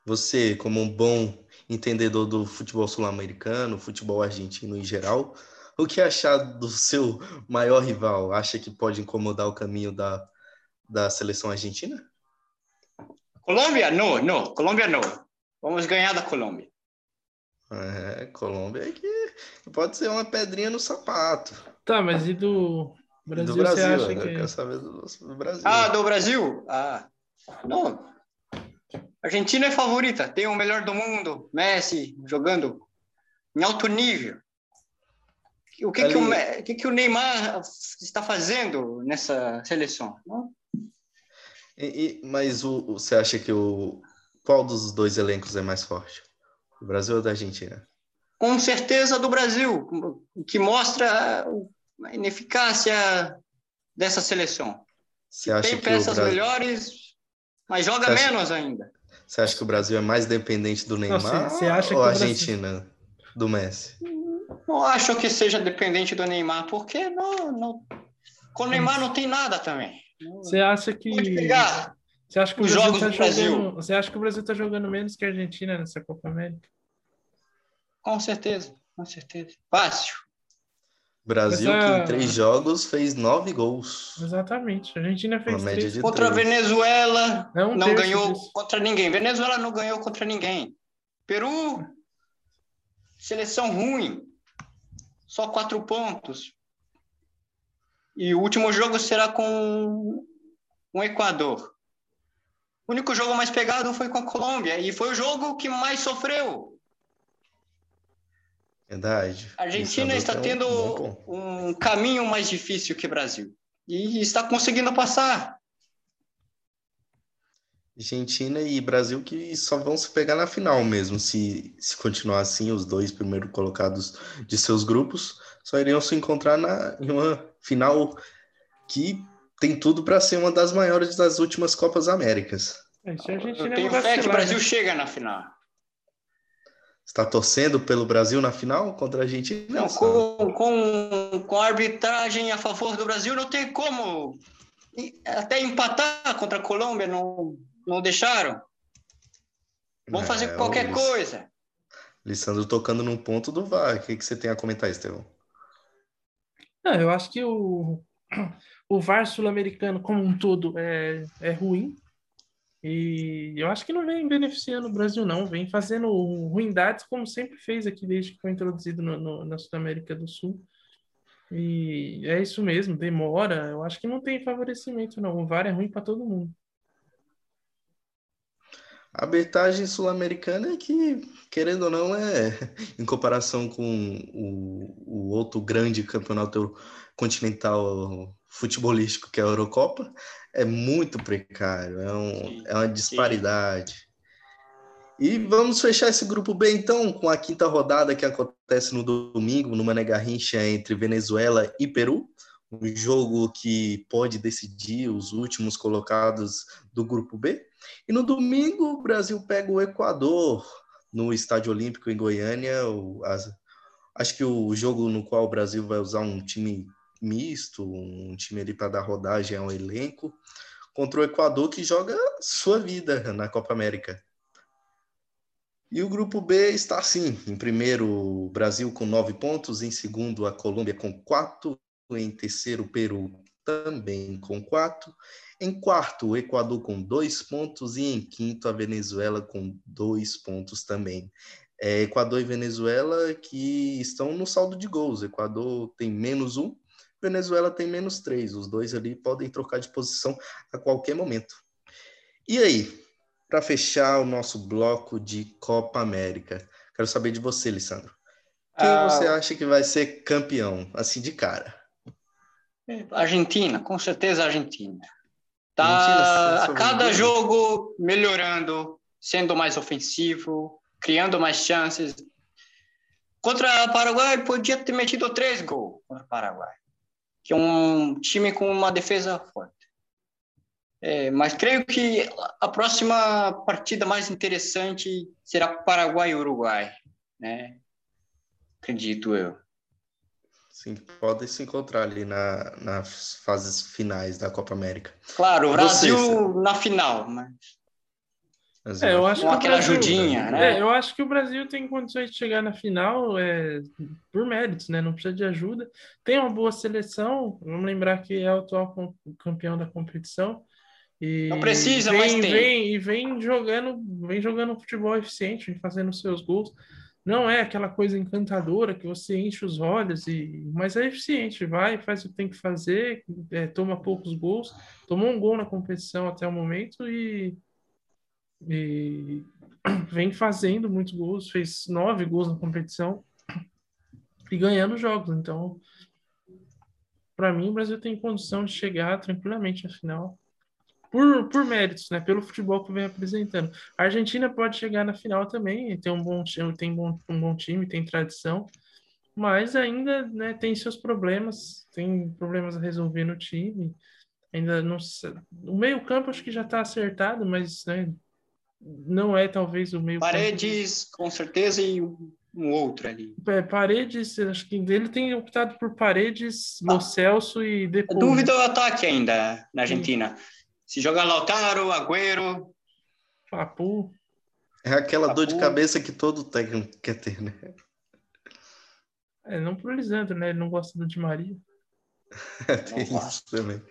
você como um bom entendedor do futebol sul-americano, futebol argentino em geral, o que achar do seu maior rival? Acha que pode incomodar o caminho da, da seleção argentina? Colômbia, não, não. Colômbia, não. Vamos ganhar da Colômbia. É, Colômbia é que pode ser uma pedrinha no sapato. Tá, mas e do Brasil? Do Brasil, você acha né? que... eu quero saber do, do, Brasil. Ah, do Brasil? Ah, não. Argentina é favorita, tem o melhor do mundo, Messi jogando em alto nível. O que, que, o, que, que o Neymar está fazendo nessa seleção? E, e, mas o, você acha que o qual dos dois elencos é mais forte? Do Brasil ou da Argentina? Com certeza do Brasil, o que mostra a ineficácia dessa seleção. Você acha Tem que peças Brasil... melhores, mas joga acha... menos ainda. Você acha que o Brasil é mais dependente do Neymar não, você, você acha ou a Argentina Brasil... do Messi? Não acho que seja dependente do Neymar, porque não, não... com o Neymar não tem nada também. Você acha que Pode pegar você acha que o Brasil jogos tá jogando, Você acha que o Brasil está jogando menos que a Argentina nessa Copa América? Com certeza, com certeza. Fácil. Brasil que em três jogos fez nove gols. Exatamente. A Argentina fez Uma três. Contra a Venezuela um não ganhou disso. contra ninguém. Venezuela não ganhou contra ninguém. Peru, seleção ruim. Só quatro pontos. E o último jogo será com o Equador. O único jogo mais pegado foi com a Colômbia. E foi o jogo que mais sofreu. Verdade. A Argentina está um tendo um caminho mais difícil que o Brasil. E está conseguindo passar. Argentina e Brasil que só vão se pegar na final mesmo, se, se continuar assim, os dois primeiros colocados de seus grupos só iriam se encontrar na, em uma final que tem tudo para ser uma das maiores das últimas Copas Américas. É, Eu tenho fé que o Brasil né? chega na final está torcendo pelo Brasil na final contra a Argentina? Não, com, com, com a arbitragem a favor do Brasil não tem como. Até empatar contra a Colômbia não, não deixaram. Vão é, fazer qualquer coisa. Lissandro tocando num ponto do VAR. O que, que você tem a comentar, Estevão? Não, eu acho que o, o VAR sul-americano como um todo é, é ruim. E eu acho que não vem beneficiando o Brasil, não. Vem fazendo ruindades, como sempre fez aqui desde que foi introduzido no, no, na Sudamérica do Sul. E é isso mesmo, demora. Eu acho que não tem favorecimento, não. O VAR é ruim para todo mundo. A arbitragem sul-americana é que, querendo ou não, é em comparação com o, o outro grande campeonato continental futebolístico que é a Eurocopa, é muito precário, é, um, é uma disparidade. Sim. E vamos fechar esse grupo B, então, com a quinta rodada que acontece no domingo, no Mané Garrincha, entre Venezuela e Peru. Um jogo que pode decidir os últimos colocados do grupo B. E no domingo, o Brasil pega o Equador no Estádio Olímpico em Goiânia. O, as, acho que o jogo no qual o Brasil vai usar um time misto, um time ali para dar rodagem ao elenco, contra o Equador que joga sua vida na Copa América. E o grupo B está assim: em primeiro, o Brasil com nove pontos, em segundo, a Colômbia com quatro, em terceiro, o Peru também com quatro, em quarto, o Equador com dois pontos, e em quinto, a Venezuela com dois pontos também. É, Equador e Venezuela que estão no saldo de gols. Equador tem menos um Venezuela tem menos três. Os dois ali podem trocar de posição a qualquer momento. E aí, para fechar o nosso bloco de Copa América, quero saber de você, Lissandro. Quem ah, você acha que vai ser campeão, assim de cara? Argentina, com certeza Argentina. Tá a cada jogo melhorando, sendo mais ofensivo, criando mais chances. Contra o Paraguai, podia ter metido três gols contra o Paraguai que é um time com uma defesa forte. É, mas creio que a próxima partida mais interessante será Paraguai e Uruguai, né? Acredito eu. Sim, podem se encontrar ali na, nas fases finais da Copa América. Claro, o Brasil Você, na final, mas é, eu acho com aquela Brasil, ajudinha, né? É, eu acho que o Brasil tem condições de chegar na final é, por méritos, né? Não precisa de ajuda. Tem uma boa seleção, vamos lembrar que é o atual campeão da competição. E Não precisa, vem, mas tem. Vem, e vem jogando, vem jogando futebol eficiente, fazendo seus gols. Não é aquela coisa encantadora que você enche os olhos, e, mas é eficiente, vai, faz o que tem que fazer, é, toma poucos gols, tomou um gol na competição até o momento e e vem fazendo muitos gols, fez nove gols na competição e ganhando jogos. Então, para mim, o Brasil tem condição de chegar tranquilamente na final. Por, por méritos, né? Pelo futebol que vem apresentando. A Argentina pode chegar na final também, tem um bom tem bom, um bom time, tem tradição, mas ainda né, tem seus problemas, tem problemas a resolver no time. Ainda não O meio-campo acho que já está acertado, mas né, não é talvez o meio Paredes, campo. com certeza, e um outro ali. É, Paredes, acho que ele tem optado por Paredes, ah, Lo Celso e depois. Dúvida o ataque ainda na Argentina. Sim. Se jogar Lautaro, Agüero. Papu. É aquela Papu. dor de cabeça que todo técnico quer ter, né? É, não pro Lisandro, né? Ele não gosta do Di Maria. Tem isso também.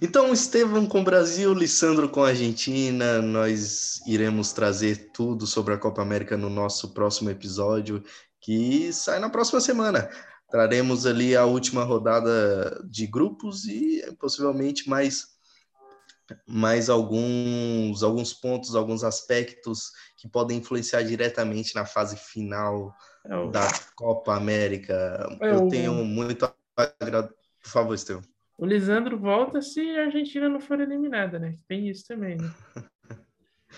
Então, Estevam com o Brasil, Lissandro com a Argentina, nós iremos trazer tudo sobre a Copa América no nosso próximo episódio, que sai na próxima semana. Traremos ali a última rodada de grupos e possivelmente mais, mais alguns, alguns pontos, alguns aspectos que podem influenciar diretamente na fase final é da Copa América. É Eu tenho muito agrado. Por favor, Estevam. O Lisandro volta se a Argentina não for eliminada, né? Tem isso também, né?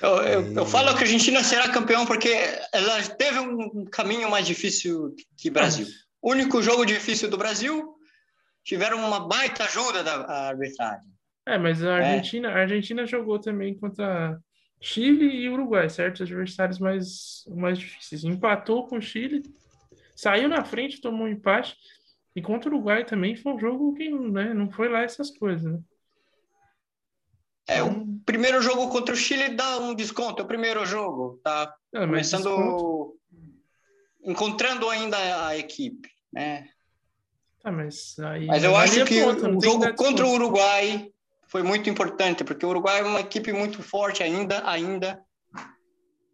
Eu, eu, eu, falo que a Argentina será campeão porque ela teve um caminho mais difícil que o Brasil. O único jogo difícil do Brasil tiveram uma baita ajuda da arbitragem. É, mas a é. Argentina, é. a Argentina jogou também contra Chile e Uruguai, certo? Adversários mais, mais difíceis. Empatou com o Chile, saiu na frente, tomou um empate. E contra o Uruguai também foi um jogo que né, não foi lá essas coisas, né? É, o primeiro jogo contra o Chile dá um desconto, é o primeiro jogo, tá é, começando, desconto... encontrando ainda a equipe, né? Tá, mas aí... Mas eu acho que ponto, o jogo contra o Uruguai foi muito importante, porque o Uruguai é uma equipe muito forte ainda, ainda,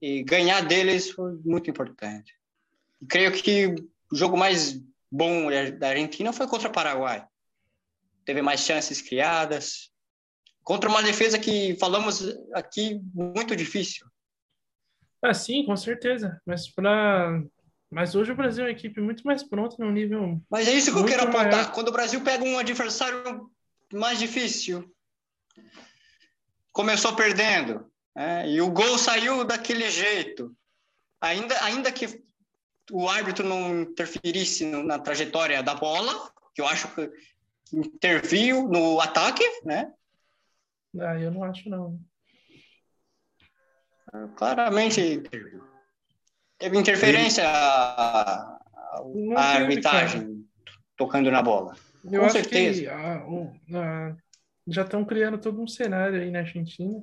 e ganhar deles foi muito importante. E creio que o jogo mais bom da Argentina foi contra o Paraguai. Teve mais chances criadas. Contra uma defesa que falamos aqui muito difícil. Ah, sim, com certeza. Mas para mas hoje o Brasil é uma equipe muito mais pronta no nível. Mas é isso que eu quero apontar. Maior. Quando o Brasil pega um adversário mais difícil, começou perdendo, né? e o gol saiu daquele jeito. Ainda, ainda que o árbitro não interferisse na trajetória da bola, que eu acho que interviu no ataque, né? Ah, eu não acho não. Claramente interviu. Teve interferência a, arbitragem tocando na bola. Eu Com certeza. Que, a, já estão criando todo um cenário aí na Argentina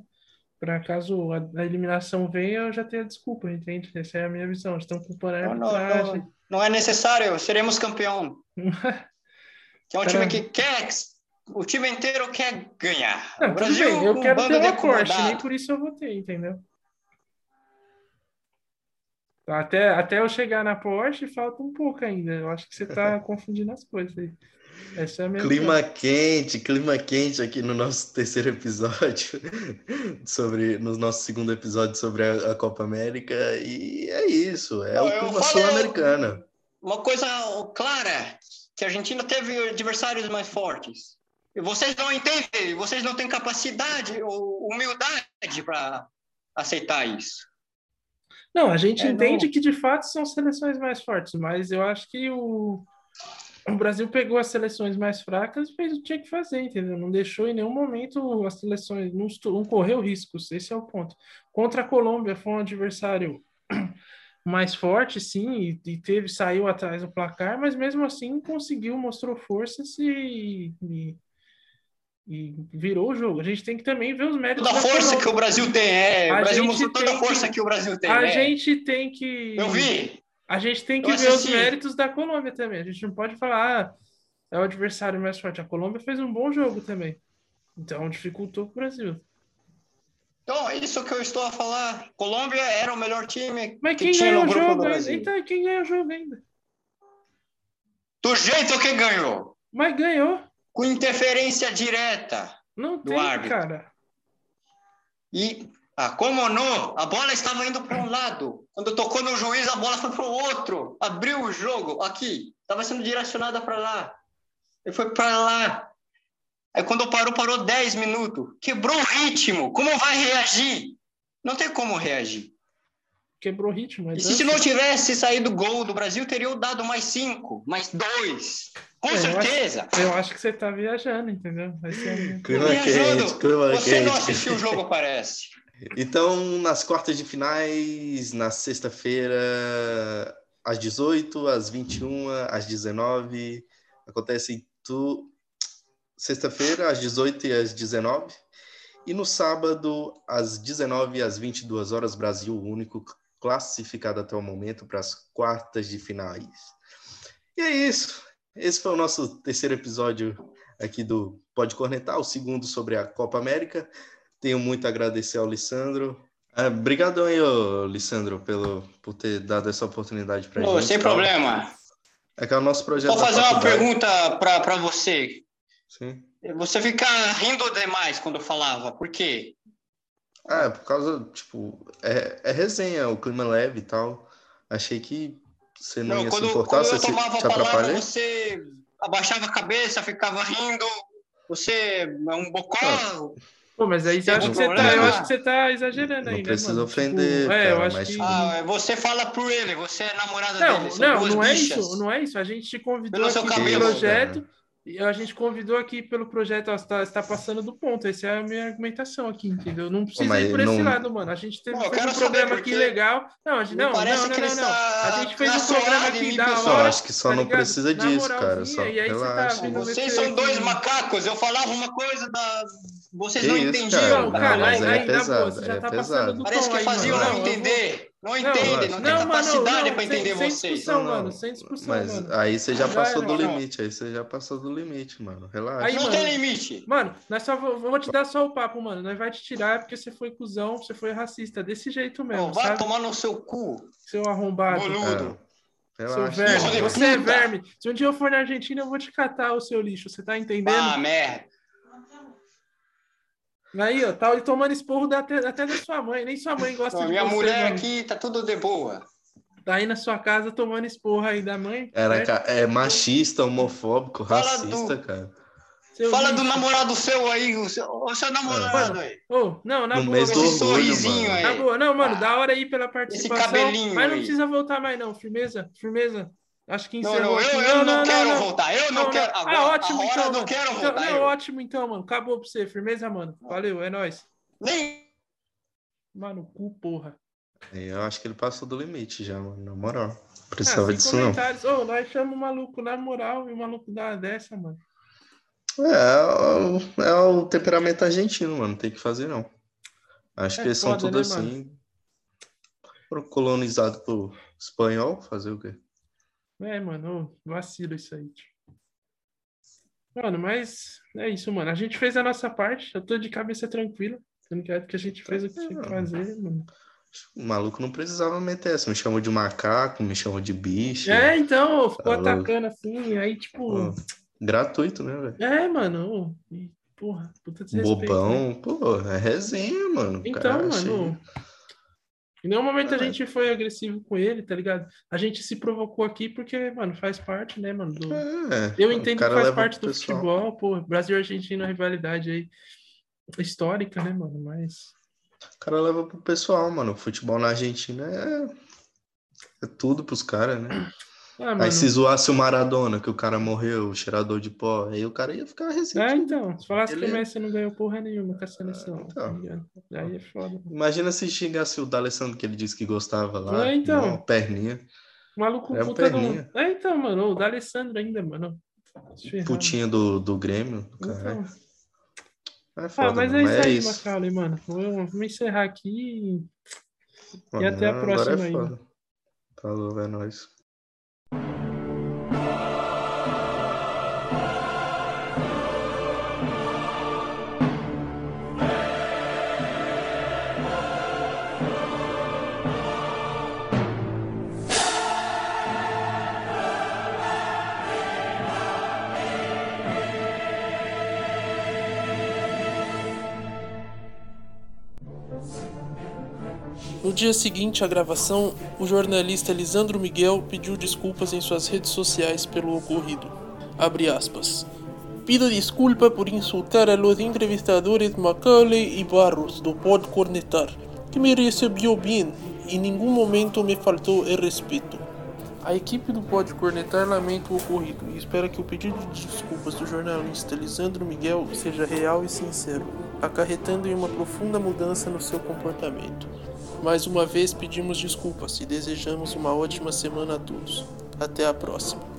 para caso a, eliminação venha, eu já tenho a desculpa, entende? Essa é a minha visão. Estão culpando a não, não, não, não, é necessário, seremos campeão. que é um time que quer, o time inteiro quer ganhar. Não, o Brasil, bem, eu quero ter uma Porsche, nem por isso eu votei, entendeu? Até, até eu chegar na Porsche, falta um pouco ainda. Eu acho que você está confundindo as coisas aí. Essa é a minha clima quente, clima quente aqui no nosso terceiro episódio sobre no nosso segundo episódio sobre a, a Copa América e é isso, é o clima sul-americano. Uma coisa clara que a Argentina teve adversários mais fortes. E vocês não entendem, vocês não têm capacidade ou humildade para aceitar isso. Não, a gente é, entende não... que de fato são seleções mais fortes, mas eu acho que o o Brasil pegou as seleções mais fracas e fez o que tinha que fazer, entendeu? Não deixou em nenhum momento as seleções, não, não correu riscos, esse é o ponto. Contra a Colômbia foi um adversário mais forte, sim, e, teve, saiu atrás do placar, mas mesmo assim conseguiu, mostrou forças e, e, e virou o jogo. A gente tem que também ver os méritos. Toda a força Colômbia. que o Brasil tem, é. A o Brasil mostrou toda a força que, que, o Brasil tem. A é. gente tem que. Eu vi! A gente tem que ver os méritos da Colômbia também. A gente não pode falar, ah, é o adversário mais forte. A Colômbia fez um bom jogo também. Então dificultou o Brasil. Então, isso que eu estou a falar. Colômbia era o melhor time. Mas quem que ganhou o jogo ainda? Então, quem ganhou o jogo ainda? Do jeito que ganhou. Mas ganhou. Com interferência direta. Não do tem, árbitro. cara. E ah, como não? A bola estava indo para um lado. Quando tocou no juiz, a bola foi para o outro. Abriu o jogo. Aqui. Estava sendo direcionada para lá. Ele foi para lá. Aí quando parou, parou 10 minutos. Quebrou o ritmo. Como vai reagir? Não tem como reagir. Quebrou o ritmo. E se não tivesse saído gol do Brasil, teria dado mais cinco, mais dois. Com é, certeza. Eu acho, eu acho, que você está viajando, entendeu? Vai ser... Clima quente, clima Você quente. não assistiu o jogo, parece. Então, nas quartas de finais, na sexta-feira, às 18, às 21, às 19, acontece tu... sexta-feira, às 18 e às 19, e no sábado, às 19 e às 22 horas, Brasil, o único classificado até o momento para as quartas de finais. E é isso. Esse foi o nosso terceiro episódio aqui do Pode Cornetar, o segundo sobre a Copa América. Tenho muito a agradecer ao Lissandro. Obrigado aí, ô, Lissandro, pelo, por ter dado essa oportunidade para gente. Sem problema. É que é o nosso projeto. Vou fazer uma pergunta para você. Sim. Você fica rindo demais quando eu falava, por quê? Ah, é por causa, tipo, é, é resenha, o clima leve e tal. Achei que você não, não ia quando, se importar, quando você eu tomava se, a palavra, você abaixava a cabeça, ficava rindo, você é um bocó. Ah. Pô, mas aí você acha que você tá, eu acho que você tá exagerando aí, não né, precisa mano? ofender, tipo, cara, é, eu acho mas... que... Ah, você fala por ele, você é namorada não, dele, Não, não é bichas. isso, não é isso. A gente te convidou Pelo aqui projeto, e a gente convidou aqui pelo projeto, ó, está, está passando do ponto. Essa é a minha argumentação aqui, entendeu? Não precisa Mas ir por esse não- lado, mano. A gente teve Não, fez um programa aqui legal. Não, a gente, não, não, parece não, que não, não. está A gente fez um programa aqui da pessoal. Eu hora. acho que só tá não ligado? precisa Na disso, cara. Só e aí você tá relaxa. Vocês são dois macacos, eu falava uma coisa da. Vocês Que não isso, entendiam. cara? Não, Não, cara, mas aí, é aí, na boa, pesado, você já é tá pesado. passando do Parece tom que aí, faziam não eu vou- entender. Não entendem, não, tem Não, mano, capacidade para entender sem, sem vocês. discussão, Não, não. mano. Sem discussão, Mas mano. aí você já passou do não. limite, aí você já passou do limite, mano. Relaxa. Aí, não mano, tem limite. Mano, nós só vou, vou te dar só o papo, mano. Nós vai te tirar porque você foi cuzão, você foi racista. Desse jeito mesmo, Não, vai sabe? tomar no seu cu, Seu arrombado. boludo. É, Seu verme. Você é verme. Se um dia eu for na Argentina, eu vou te catar o seu lixo. Você tá entendendo? Ah, merda. Aí, ó, tá tomando esporro da- até, da sua mãe. Nem sua mãe gosta Não, de minha você, mulher mano. aqui tá tudo de boa. Tá aí na sua casa tomando esporro aí da mãe. Era, certo? ca- é machista, homofóbico, Fala racista, do- cara. Seu Fala do lixo. namorado seu aí, o seu, o seu namorado aí. Ô, não, na No boa. mês do Esse orgulho, sorrisinho mano. aí. Na boa. Não, mano, Ah, da hora aí pela participação. cabelinho mas não aí. precisa voltar mais, não. Firmeza, firmeza. Acho que Não, encerrou não, eu, aqui. eu não, quero voltar. Eu não, quero. Agora, ah, ótimo, agora então, eu não mano. quero Então, voltar. não, eu. ótimo, então, mano. Acabou pra você. Firmeza, mano. Valeu, é nóis. Nem Mano, cu, porra. Eu acho que ele passou do limite já, mano. Na moral. Ah, Precisava sem disso, não. Ô, nós chamamos o maluco na moral e o maluco dá dessa, mano. É, é o- é o temperamento argentino, mano. Não tem que fazer, não. Acho É que eles são foda, tudo né, assim. Foram colonizados por espanhol, fazer o quê? É, mano, vacilo isso aí. Mano, mas é isso, mano. A gente fez a nossa parte. Eu tô de cabeça tranquila. Sendo que que a gente fez o que tinha que fazer, mano. O maluco não precisava meter essa. Me chamou de macaco, me chamou de bicho. É, então, ficou Falou. atacando assim, aí, tipo. Pô, gratuito, né, velho? É, mano. Porra, puta desrespeito. né? Bobão. Pô, é resenha, mano. Então, cara achei- mano. Em nenhum momento a gente foi agressivo com ele, tá ligado? A gente se provocou aqui porque, mano, faz parte, né, mano? do- É, Eu entendo que faz parte do pessoal. futebol, pô. Brasil e Argentina é uma rivalidade aí histórica, né, mano? Mas. O cara leva pro pessoal, mano. O futebol na Argentina é, é tudo pros caras, né? Ah, Aí se zoasse o Maradona, que o cara morreu, o cheirador de pó, aí o cara ia ficar É, ressentido. então. Se falasse que Ele- o Messi não ganhou porra nenhuma com a seleção, então. tá? Aí é foda. Imagina se xingasse o D'Alessandro, que ele disse que gostava lá. É, então. Uma perninha, O maluco É o puta do. perninha. É, então, mano. O D'Alessandro ainda, mano. Putinha do, do Grêmio. Caralho. Então. É foda, Ah, mas é mano, isso aí, isso. Macaulay, mano. Vamos encerrar aqui. Mano, até a próxima é aí. Falou, é nóis. Dia seguinte à gravação, o jornalista Lisandro Miguel pediu desculpas em suas redes sociais pelo ocorrido. Abre aspas. Pido desculpa por insultar a los entrevistadores Macaulay e Barros do Pod Cornetar, que me recebeu bem e em nenhum momento me faltou el respeito. A equipe do Pod Cornetar lamenta o ocorrido e espera que o pedido de desculpas do jornalista Lisandro Miguel seja real e sincero, acarretando em uma profunda mudança no seu comportamento. Mais uma vez pedimos desculpas e desejamos uma ótima semana a todos. Até a próxima.